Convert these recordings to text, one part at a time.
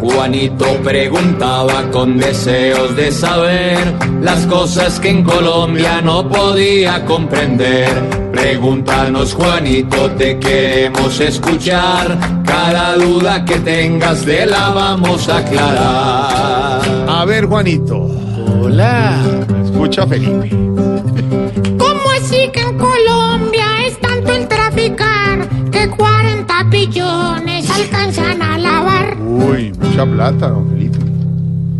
Juanito preguntaba con deseos de saber las cosas que en Colombia no podía comprender. Pregúntanos Juanito, te queremos escuchar. Cada duda que tengas de la vamos a aclarar. A ver, Juanito. Hola. Escucha, Felipe. ¿Cómo así que en Colombia es tanto el traficar que 40 billones alcanzan a lavar? Uy, mucha plata, don Felipe.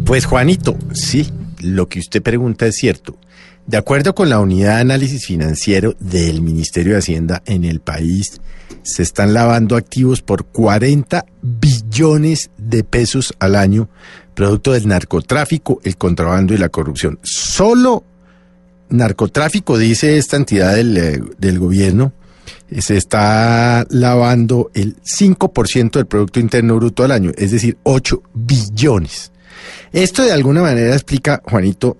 Pues Juanito, sí, lo que usted pregunta es cierto. De acuerdo con la unidad de análisis financiero del Ministerio de Hacienda en el país, se están lavando activos por 40 billones de pesos al año, producto del narcotráfico, el contrabando y la corrupción. Solo narcotráfico, dice esta entidad del, eh, del gobierno, se está lavando el 5% del Producto Interno Bruto al año, es decir, 8 billones. Esto de alguna manera explica, Juanito,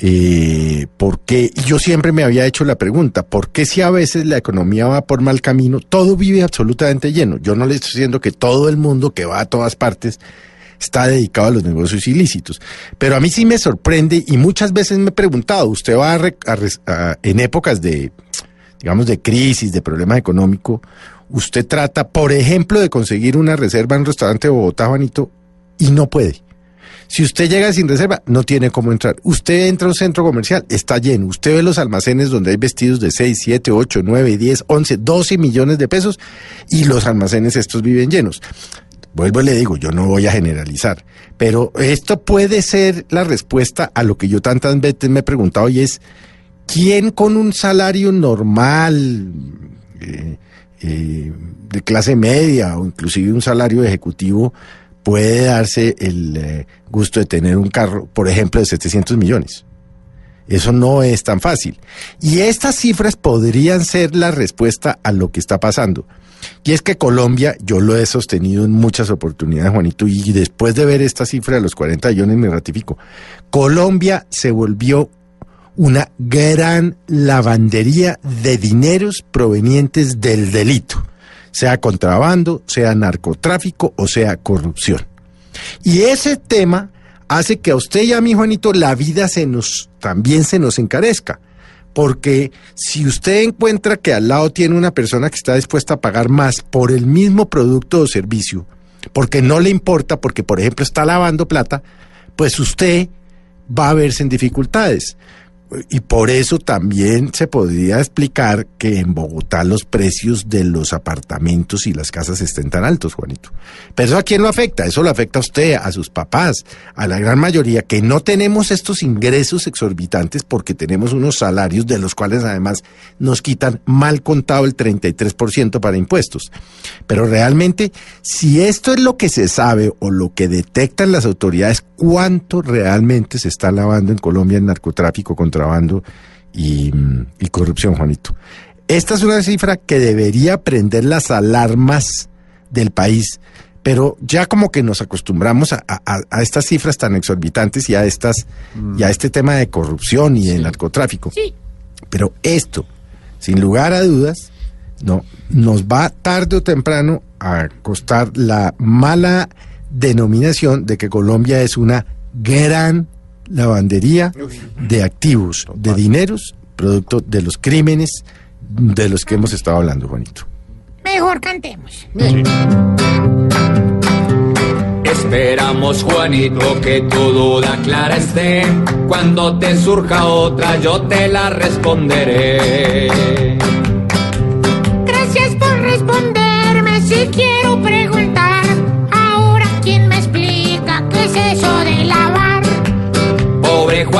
eh, por qué, yo siempre me había hecho la pregunta, ¿por qué si a veces la economía va por mal camino, todo vive absolutamente lleno? Yo no le estoy diciendo que todo el mundo que va a todas partes está dedicado a los negocios ilícitos, pero a mí sí me sorprende y muchas veces me he preguntado, usted va a- en épocas de, digamos, de crisis, de problemas económicos, usted trata, por ejemplo, de conseguir una reserva en un restaurante de Bogotá, Juanito, y no puede. Si usted llega sin reserva, no tiene cómo entrar. Usted entra a un centro comercial, está lleno. Usted ve los almacenes donde hay vestidos de 6, 7, 8, 9, 10, 11, 12 millones de pesos y los almacenes estos viven llenos. Vuelvo y le digo, yo no voy a generalizar, pero esto puede ser la respuesta a lo que yo tantas veces me he preguntado y es, ¿quién con un salario normal, eh, eh, de clase media o inclusive un salario ejecutivo puede darse el eh, gusto de tener un carro, por ejemplo, de 700 millones? Eso no es tan fácil. Y estas cifras podrían ser la respuesta a lo que está pasando. Y es que Colombia, yo lo he sostenido en muchas oportunidades, Juanito, y después de ver esta cifra de los 40 millones me ratifico. Colombia se volvió una gran lavandería de dineros provenientes del delito, sea contrabando, sea narcotráfico o sea corrupción. Y ese tema hace que a usted y a mí, Juanito, la vida se nos también se nos encarezca. Porque si usted encuentra que al lado tiene una persona que está dispuesta a pagar más por el mismo producto o servicio, porque no le importa, porque por ejemplo está lavando plata, pues usted va a verse en dificultades. Y por eso también se podría explicar que en Bogotá los precios de los apartamentos y las casas estén tan altos, Juanito. Pero eso a quién lo afecta? Eso lo afecta a usted, a sus papás, a la gran mayoría, que no tenemos estos ingresos exorbitantes porque tenemos unos salarios de los cuales además nos quitan mal contado el 33% para impuestos. Pero realmente, si esto es lo que se sabe o lo que detectan las autoridades, ¿cuánto realmente se está lavando en Colombia en narcotráfico, contrabando y, mm, y corrupción, Juanito? Esta es una cifra que debería prender las alarmas del país, pero ya como que nos acostumbramos a, a- a estas cifras tan exorbitantes y a estas y a este tema de corrupción y de narcotráfico. Sí. Pero esto, sin lugar a dudas, no nos va tarde o temprano a costar la mala denominación de que Colombia es una gran lavandería de activos, de dineros, producto de los crímenes de los que hemos estado hablando, Juanito. Mejor cantemos. Esperamos, Juanito, que tu duda clara esté. Cuando te surja otra, yo te la responderé.